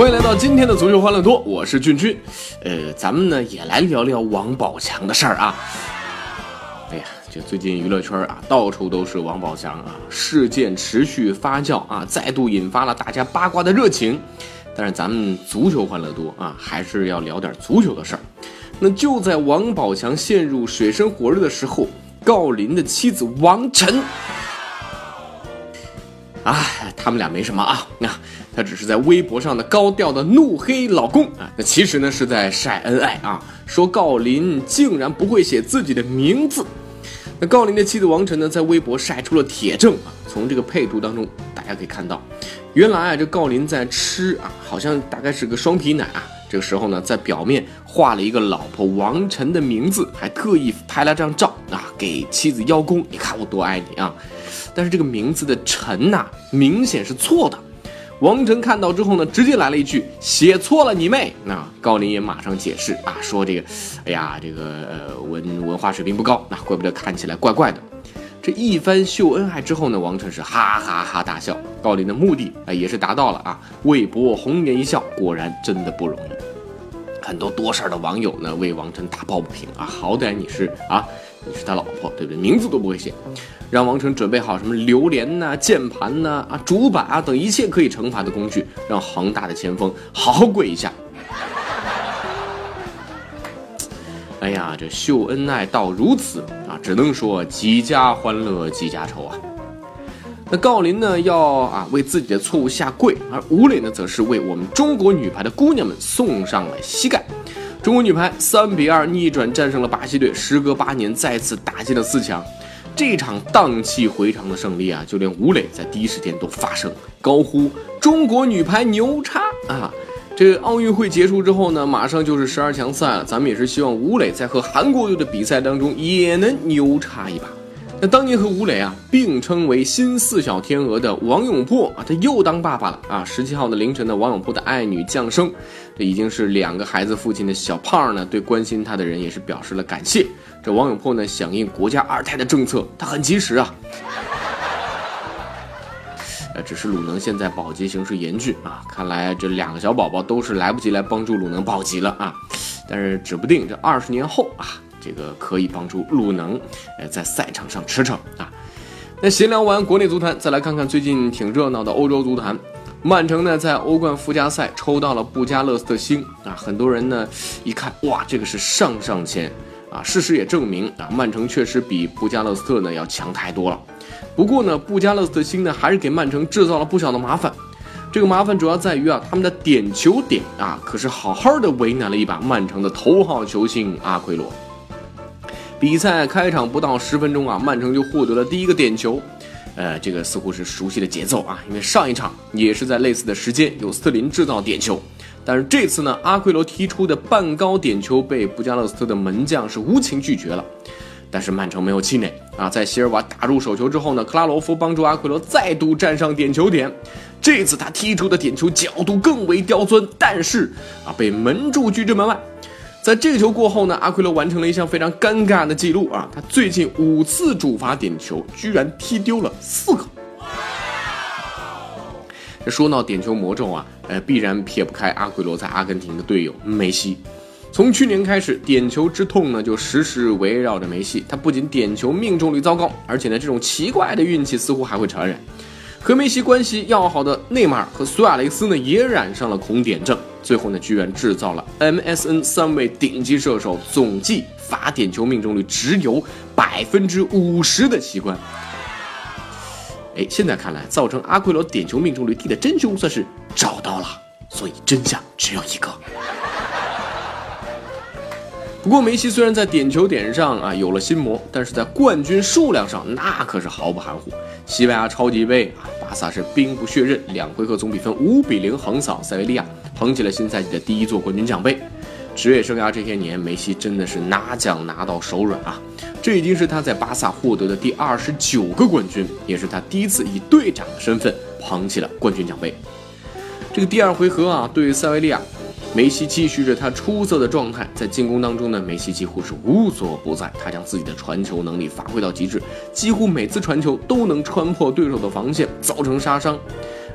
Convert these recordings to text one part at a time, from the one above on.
欢迎来到今天的足球欢乐多，我是俊君。呃，咱们呢也来聊聊王宝强的事儿啊。哎呀，这最近娱乐圈啊，到处都是王宝强啊，事件持续发酵啊，再度引发了大家八卦的热情。但是咱们足球欢乐多啊，还是要聊点足球的事儿。那就在王宝强陷入水深火热的时候，郜林的妻子王晨。啊，他们俩没什么啊，那他只是在微博上的高调的怒黑老公啊，那其实呢是在晒恩爱啊，说郜林竟然不会写自己的名字。那郜林的妻子王晨呢，在微博晒出了铁证啊，从这个配图当中大家可以看到，原来啊这郜林在吃啊，好像大概是个双皮奶啊，这个时候呢在表面画了一个老婆王晨的名字，还特意拍了张照啊给妻子邀功，你看我多爱你啊。但是这个名字的“晨”呐，明显是错的。王晨看到之后呢，直接来了一句：“写错了，你妹！”那高林也马上解释啊，说这个，哎呀，这个呃文文化水平不高，那怪不得看起来怪怪的。这一番秀恩爱之后呢，王晨是哈哈哈大笑。高林的目的啊也是达到了啊，为博红颜一笑，果然真的不容易。很多多事儿的网友呢为王晨打抱不平啊，好歹你是啊。你是他老婆，对不对？名字都不会写，让王晨准备好什么榴莲呐、键盘呐、啊主板啊等一切可以惩罚的工具，让恒大的前锋好好跪一下。哎呀，这秀恩爱到如此啊，只能说几家欢乐几家愁啊。那郜林呢要啊为自己的错误下跪，而吴磊呢则是为我们中国女排的姑娘们送上了膝盖。中国女排三比二逆转战胜了巴西队，时隔八年再次打进了四强。这场荡气回肠的胜利啊，就连吴磊在第一时间都发声高呼“中国女排牛叉啊！”这奥运会结束之后呢，马上就是十二强赛了，咱们也是希望吴磊在和韩国队的比赛当中也能牛叉一把。那当年和吴磊啊并称为新四小天鹅的王永珀啊，他又当爸爸了啊！十七号的凌晨呢，王永珀的爱女降生，这已经是两个孩子父亲的小胖呢，对关心他的人也是表示了感谢。这王永珀呢，响应国家二胎的政策，他很及时啊。呃，只是鲁能现在保级形势严峻啊，看来这两个小宝宝都是来不及来帮助鲁能保级了啊。但是指不定这二十年后啊。这个可以帮助鲁能，呃，在赛场上驰骋啊。那闲聊完国内足坛，再来看看最近挺热闹的欧洲足坛。曼城呢，在欧冠附加赛抽到了布加勒斯特星啊，很多人呢一看，哇，这个是上上签啊。事实也证明啊，曼城确实比布加勒斯特呢要强太多了。不过呢，布加勒斯特星呢还是给曼城制造了不小的麻烦。这个麻烦主要在于啊，他们的点球点啊，可是好好的为难了一把曼城的头号球星阿奎罗。比赛开场不到十分钟啊，曼城就获得了第一个点球，呃，这个似乎是熟悉的节奏啊，因为上一场也是在类似的时间由斯特林制造点球，但是这次呢，阿奎罗踢出的半高点球被布加勒斯特的门将是无情拒绝了，但是曼城没有气馁啊，在席尔瓦打入手球之后呢，克拉罗夫帮助阿奎罗再度站上点球点，这次他踢出的点球角度更为刁钻，但是啊，被门柱拒之门外。在这个球过后呢，阿奎罗完成了一项非常尴尬的记录啊！他最近五次主罚点球，居然踢丢了四个。这说到点球魔咒啊，呃，必然撇不开阿奎罗在阿根廷的队友梅西。从去年开始，点球之痛呢就时时围绕着梅西。他不仅点球命中率糟糕，而且呢，这种奇怪的运气似乎还会传染。和梅西关系要好的内马尔和苏亚雷斯呢，也染上了恐点症。最后呢，居然制造了 MSN 三位顶级射手总计罚点球命中率只有百分之五十的奇观。哎，现在看来，造成阿奎罗点球命中率低的真凶算是找到了。所以真相只有一个。不过梅西虽然在点球点上啊有了心魔，但是在冠军数量上那可是毫不含糊。西班牙超级杯啊，巴萨是兵不血刃，两回合总比分五比零横扫塞维利亚，捧起了新赛季的第一座冠军奖杯。职业生涯这些年，梅西真的是拿奖拿到手软啊！这已经是他在巴萨获得的第二十九个冠军，也是他第一次以队长的身份捧起了冠军奖杯。这个第二回合啊，对塞维利亚。梅西继续着他出色的状态，在进攻当中呢，梅西几乎是无所不在。他将自己的传球能力发挥到极致，几乎每次传球都能穿破对手的防线，造成杀伤。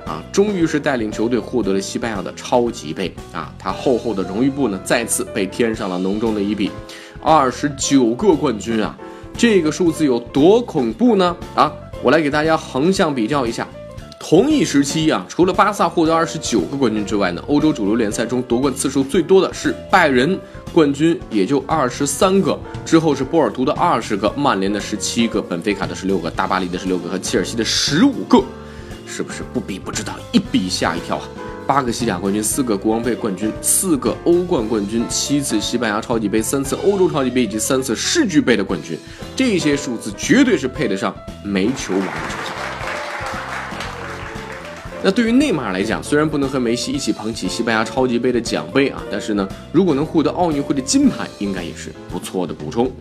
啊，终于是带领球队获得了西班牙的超级杯啊！他厚厚的荣誉簿呢，再次被添上了浓重的一笔，二十九个冠军啊！这个数字有多恐怖呢？啊，我来给大家横向比较一下。同一时期啊，除了巴萨获得二十九个冠军之外呢，欧洲主流联赛中夺冠次数最多的是拜仁，冠军也就二十三个，之后是波尔图的二十个，曼联的十七个，本菲卡的十六个，大巴黎的十六个和切尔西的十五个，是不是不比不知道，一比吓一跳啊？八个西甲冠军，四个国王杯冠军，四个欧冠冠军，七次西班牙超级杯，三次欧洲超级杯以及三次世俱杯的冠军，这些数字绝对是配得上煤球王的称号。那对于内马尔来讲，虽然不能和梅西一起捧起西班牙超级杯的奖杯啊，但是呢，如果能获得奥运会的金牌，应该也是不错的补充。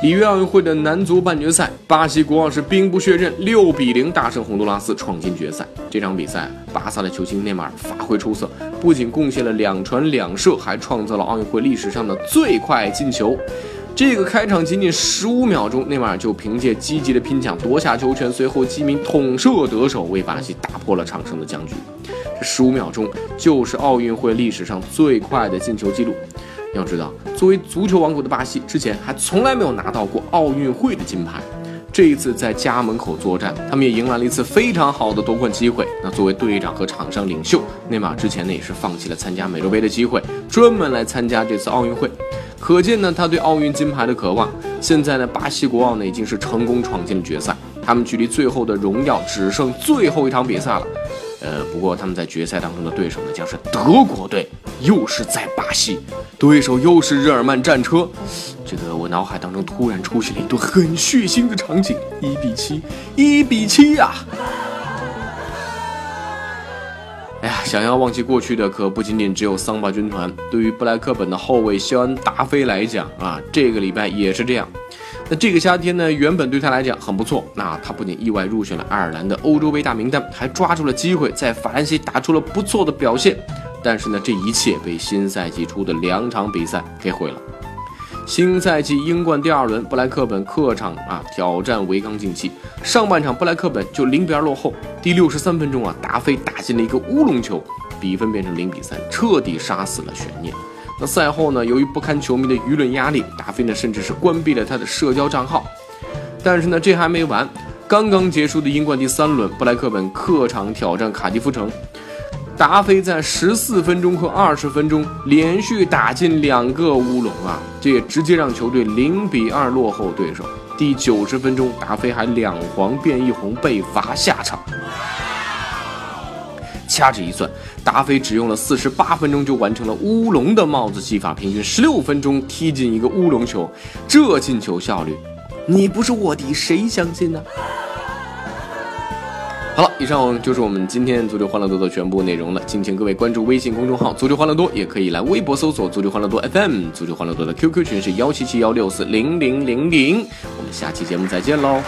里约奥运会的男足半决赛，巴西国王是兵不血刃，六比零大胜洪都拉斯，闯进决赛。这场比赛，巴萨的球星内马尔发挥出色，不仅贡献了两传两射，还创造了奥运会历史上的最快进球。这个开场仅仅十五秒钟，内马尔就凭借积极的拼抢夺下球权，随后机鸣捅射得手，为巴西打破了场上的僵局。这十五秒钟就是奥运会历史上最快的进球记录。要知道，作为足球王国的巴西，之前还从来没有拿到过奥运会的金牌。这一次在家门口作战，他们也迎来了一次非常好的夺冠机会。那作为队长和场上领袖，内马尔之前呢也是放弃了参加美洲杯的机会，专门来参加这次奥运会。可见呢，他对奥运金牌的渴望。现在呢，巴西国奥呢已经是成功闯进了决赛，他们距离最后的荣耀只剩最后一场比赛了。呃，不过他们在决赛当中的对手呢将是德国队，又是在巴西，对手又是日耳曼战车。这个我脑海当中突然出现了一段很血腥的场景：一比七，一比七呀！想要忘记过去的可不仅仅只有桑巴军团。对于布莱克本的后卫肖恩·达菲来讲啊，这个礼拜也是这样。那这个夏天呢，原本对他来讲很不错。那他不仅意外入选了爱尔兰的欧洲杯大名单，还抓住了机会在法兰西打出了不错的表现。但是呢，这一切被新赛季初的两场比赛给毁了。新赛季英冠第二轮，布莱克本客场啊挑战维冈竞技。上半场布莱克本就零比二落后，第六十三分钟啊，达菲打进了一个乌龙球，比分变成零比三，彻底杀死了悬念。那赛后呢，由于不堪球迷的舆论压力，达菲呢甚至是关闭了他的社交账号。但是呢，这还没完，刚刚结束的英冠第三轮，布莱克本客场挑战卡迪夫城。达菲在十四分钟和二十分钟连续打进两个乌龙啊，这也直接让球队零比二落后对手。第九十分钟，达菲还两黄变一红被罚下场。掐指一算，达菲只用了四十八分钟就完成了乌龙的帽子戏法，平均十六分钟踢进一个乌龙球，这进球效率，你不是卧底谁相信呢？好了，以上就是我们今天足球欢乐多的全部内容了。敬请各位关注微信公众号“足球欢乐多”，也可以来微博搜索“足球欢乐多 FM”。足球欢乐多的 QQ 群是幺七七幺六四零零零零。我们下期节目再见喽！